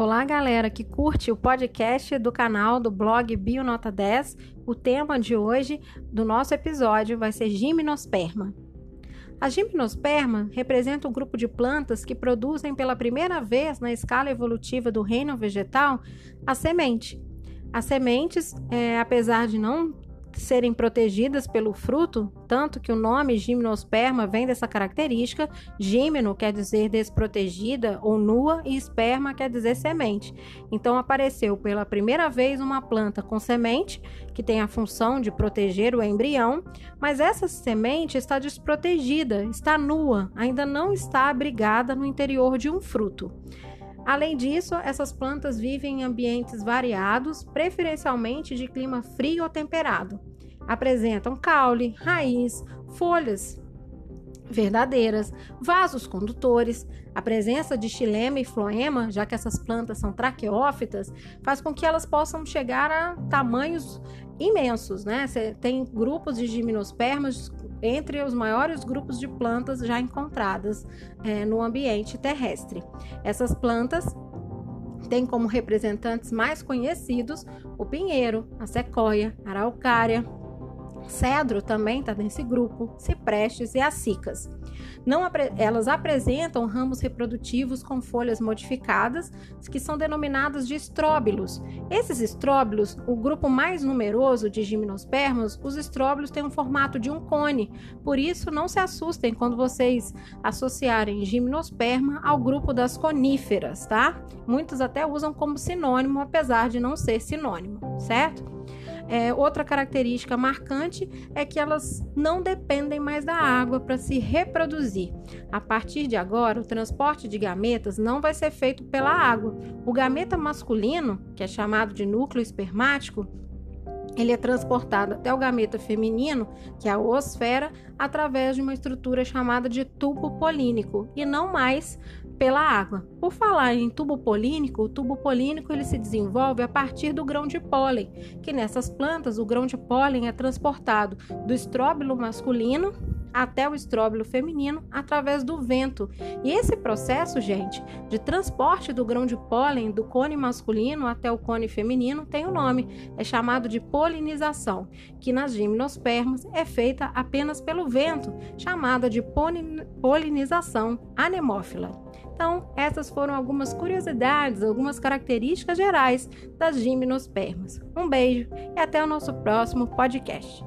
Olá, galera que curte o podcast do canal do blog Bionota 10. O tema de hoje do nosso episódio vai ser Gimnosperma. A gimnosperma representa um grupo de plantas que produzem pela primeira vez na escala evolutiva do reino vegetal a semente. As sementes, é, apesar de não serem protegidas pelo fruto, tanto que o nome gimnosperma vem dessa característica. Gimno quer dizer desprotegida ou nua e esperma quer dizer semente. Então apareceu pela primeira vez uma planta com semente, que tem a função de proteger o embrião, mas essa semente está desprotegida, está nua, ainda não está abrigada no interior de um fruto. Além disso, essas plantas vivem em ambientes variados, preferencialmente de clima frio ou temperado. Apresentam caule, raiz, folhas verdadeiras, vasos condutores. A presença de xilema e floema, já que essas plantas são traqueófitas, faz com que elas possam chegar a tamanhos imensos, né? Você tem grupos de gimnospermas entre os maiores grupos de plantas já encontradas é, no ambiente terrestre. Essas plantas têm como representantes mais conhecidos o pinheiro, a sequoia, a araucária, Cedro também está nesse grupo, ciprestes e acicas. Não, elas apresentam ramos reprodutivos com folhas modificadas, que são denominados de estróbilos. Esses estróbilos, o grupo mais numeroso de gimnospermos, os estróbilos têm um formato de um cone. Por isso, não se assustem quando vocês associarem gimnosperma ao grupo das coníferas, tá? Muitos até usam como sinônimo, apesar de não ser sinônimo, certo? É, outra característica marcante é que elas não dependem mais da água para se reproduzir. A partir de agora, o transporte de gametas não vai ser feito pela água. O gameta masculino, que é chamado de núcleo espermático, ele é transportado até o gameta feminino, que é a oosfera, através de uma estrutura chamada de tubo polínico e não mais pela água. Por falar em tubo polínico, o tubo polínico ele se desenvolve a partir do grão de pólen, que nessas plantas o grão de pólen é transportado do estróbilo masculino até o estróbilo feminino através do vento. E esse processo, gente, de transporte do grão de pólen do cone masculino até o cone feminino tem um nome, é chamado de polinização, que nas gimnospermas é feita apenas pelo vento, chamada de polinização anemófila. Então, essas foram algumas curiosidades, algumas características gerais das gimnospermas. Um beijo e até o nosso próximo podcast.